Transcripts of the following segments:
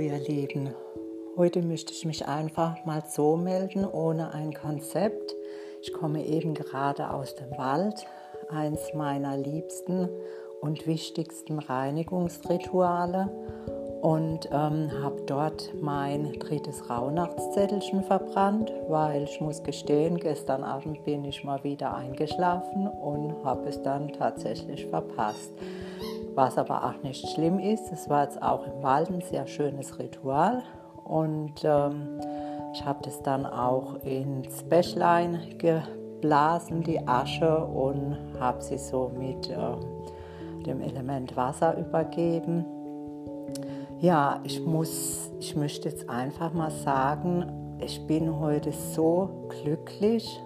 ihr Lieben. Heute möchte ich mich einfach mal so melden, ohne ein Konzept. Ich komme eben gerade aus dem Wald, eins meiner liebsten und wichtigsten Reinigungsrituale und ähm, habe dort mein drittes Rauhnachtszettelchen verbrannt, weil ich muss gestehen, gestern Abend bin ich mal wieder eingeschlafen und habe es dann tatsächlich verpasst. Was aber auch nicht schlimm ist, es war jetzt auch im Wald ein sehr schönes Ritual und ähm, ich habe das dann auch ins Bächlein geblasen, die Asche, und habe sie so mit äh, dem Element Wasser übergeben. Ja, ich muss, ich möchte jetzt einfach mal sagen, ich bin heute so glücklich.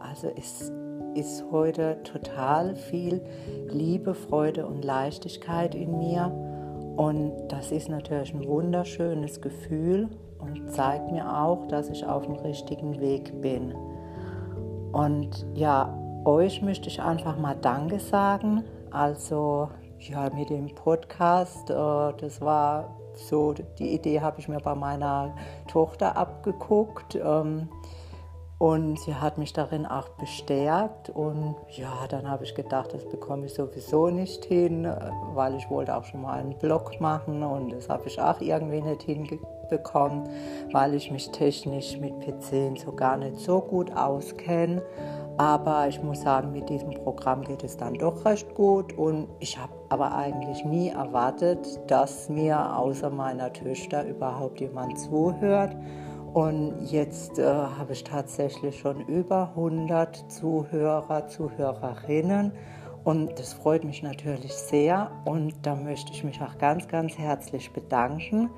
Also es ist heute total viel Liebe, Freude und Leichtigkeit in mir. Und das ist natürlich ein wunderschönes Gefühl und zeigt mir auch, dass ich auf dem richtigen Weg bin. Und ja, euch möchte ich einfach mal Danke sagen. Also ja, mit dem Podcast, äh, das war so, die Idee habe ich mir bei meiner Tochter abgeguckt. Ähm, und sie hat mich darin auch bestärkt. Und ja, dann habe ich gedacht, das bekomme ich sowieso nicht hin, weil ich wollte auch schon mal einen Blog machen und das habe ich auch irgendwie nicht hinbekommen, weil ich mich technisch mit PC so gar nicht so gut auskenne. Aber ich muss sagen, mit diesem Programm geht es dann doch recht gut. Und ich habe aber eigentlich nie erwartet, dass mir außer meiner Töchter überhaupt jemand zuhört. Und jetzt äh, habe ich tatsächlich schon über 100 Zuhörer, Zuhörerinnen. Und das freut mich natürlich sehr. Und da möchte ich mich auch ganz, ganz herzlich bedanken.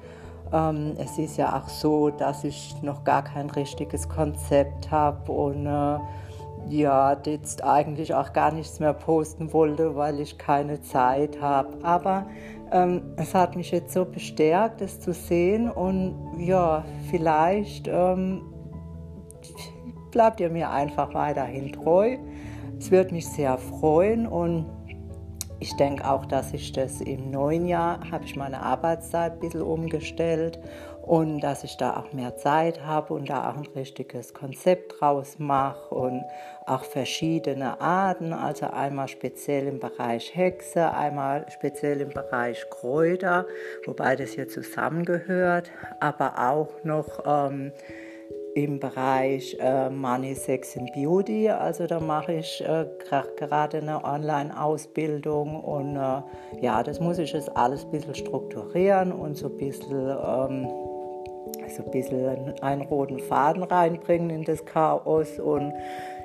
Ähm, es ist ja auch so, dass ich noch gar kein richtiges Konzept habe und äh, ja, jetzt eigentlich auch gar nichts mehr posten wollte, weil ich keine Zeit habe. Aber ähm, es hat mich jetzt so bestärkt, es zu sehen und ja, vielleicht ähm, bleibt ihr mir einfach weiterhin treu. Es wird mich sehr freuen und ich denke auch, dass ich das im neuen Jahr, habe ich meine Arbeitszeit ein bisschen umgestellt und dass ich da auch mehr Zeit habe und da auch ein richtiges Konzept draus mache und auch verschiedene Arten, also einmal speziell im Bereich Hexe, einmal speziell im Bereich Kräuter, wobei das hier zusammengehört, aber auch noch ähm, im Bereich äh, Money, Sex and Beauty. Also da mache ich äh, gerade eine Online-Ausbildung und äh, ja, das muss ich jetzt alles ein bisschen strukturieren und so ein bisschen ähm, so ein bisschen einen roten Faden reinbringen in das Chaos. Und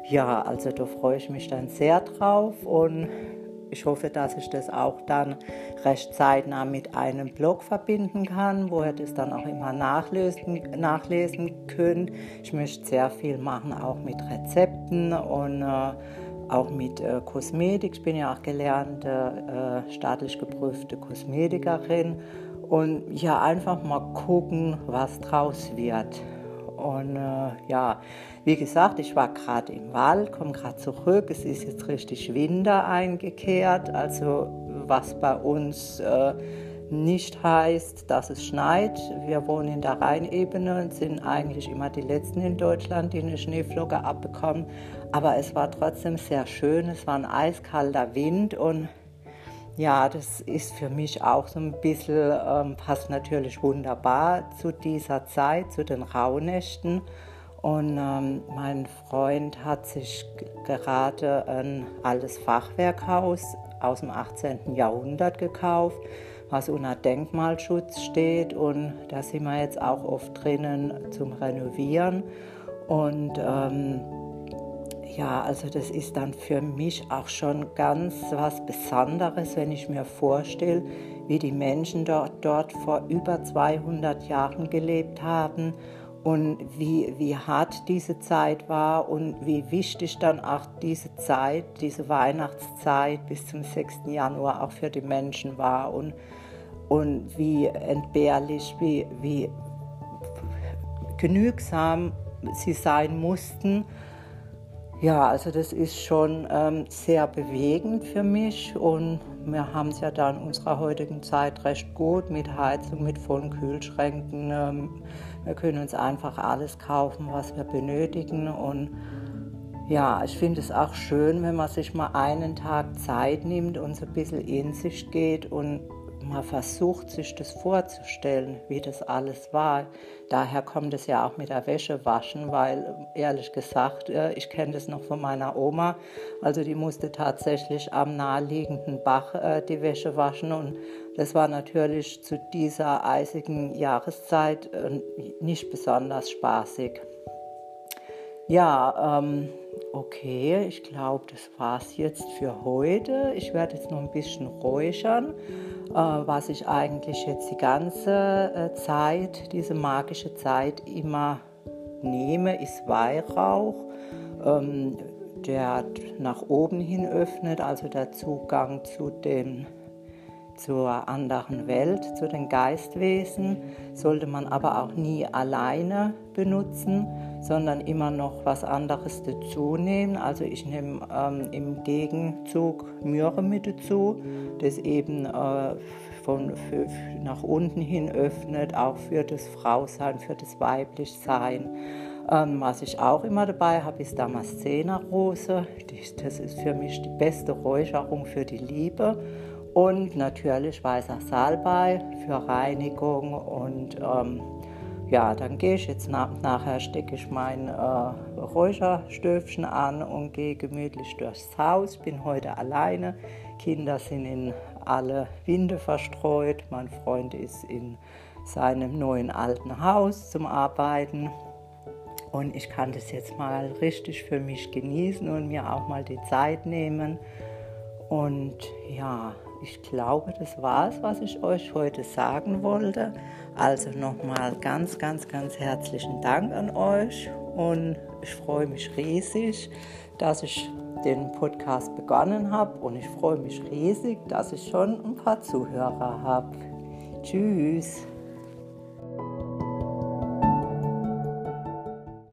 ja, also da freue ich mich dann sehr drauf und ich hoffe, dass ich das auch dann recht zeitnah mit einem Blog verbinden kann, wo ihr das dann auch immer nachlesen, nachlesen könnt. Ich möchte sehr viel machen, auch mit Rezepten und äh, auch mit äh, Kosmetik. Ich bin ja auch gelernte, äh, staatlich geprüfte Kosmetikerin und ja, einfach mal gucken, was draus wird. Und äh, ja, wie gesagt, ich war gerade im Wald, komme gerade zurück. Es ist jetzt richtig Winter eingekehrt, also was bei uns äh, nicht heißt, dass es schneit. Wir wohnen in der Rheinebene und sind eigentlich immer die Letzten in Deutschland, die eine Schneeflocke abbekommen. Aber es war trotzdem sehr schön. Es war ein eiskalter Wind und ja, das ist für mich auch so ein bisschen, ähm, passt natürlich wunderbar zu dieser Zeit, zu den Rauhnächten. Und ähm, mein Freund hat sich gerade ein altes Fachwerkhaus aus dem 18. Jahrhundert gekauft, was unter Denkmalschutz steht. Und da sind wir jetzt auch oft drinnen zum Renovieren. Und ähm, ja, also das ist dann für mich auch schon ganz was Besonderes, wenn ich mir vorstelle, wie die Menschen dort, dort vor über 200 Jahren gelebt haben und wie, wie hart diese Zeit war und wie wichtig dann auch diese Zeit, diese Weihnachtszeit bis zum 6. Januar auch für die Menschen war und, und wie entbehrlich, wie, wie genügsam sie sein mussten Ja, also das ist schon ähm, sehr bewegend für mich und wir haben es ja da in unserer heutigen Zeit recht gut mit Heizung, mit vollen Kühlschränken. Ähm, wir können uns einfach alles kaufen, was wir benötigen und ja, ich finde es auch schön, wenn man sich mal einen Tag Zeit nimmt und so ein bisschen in sich geht und man versucht, sich das vorzustellen, wie das alles war. Daher kommt es ja auch mit der Wäsche waschen, weil ehrlich gesagt, ich kenne das noch von meiner Oma. Also die musste tatsächlich am naheliegenden Bach äh, die Wäsche waschen und das war natürlich zu dieser eisigen Jahreszeit äh, nicht besonders spaßig. Ja, ähm, okay, ich glaube, das war es jetzt für heute. Ich werde jetzt noch ein bisschen räuchern. Äh, was ich eigentlich jetzt die ganze äh, Zeit, diese magische Zeit immer nehme, ist Weihrauch, ähm, der nach oben hin öffnet, also der Zugang zu den zur anderen Welt, zu den Geistwesen, sollte man aber auch nie alleine benutzen, sondern immer noch was anderes dazu nehmen. Also ich nehme ähm, im Gegenzug Myrrhe mit dazu, das eben äh, von für, nach unten hin öffnet, auch für das Frausein, für das Weiblichsein. Ähm, was ich auch immer dabei habe, ist Damaszenerrose. Das ist für mich die beste Räucherung für die Liebe. Und natürlich weißer Salbei für Reinigung und ähm, ja, dann gehe ich jetzt nach, nachher, stecke ich mein äh, Räucherstöfchen an und gehe gemütlich durchs Haus. Bin heute alleine. Kinder sind in alle Winde verstreut. Mein Freund ist in seinem neuen alten Haus zum Arbeiten. Und ich kann das jetzt mal richtig für mich genießen und mir auch mal die Zeit nehmen. Und ja, ich glaube, das war es, was ich euch heute sagen wollte. Also nochmal ganz, ganz, ganz herzlichen Dank an euch und ich freue mich riesig, dass ich den Podcast begonnen habe und ich freue mich riesig, dass ich schon ein paar Zuhörer habe. Tschüss.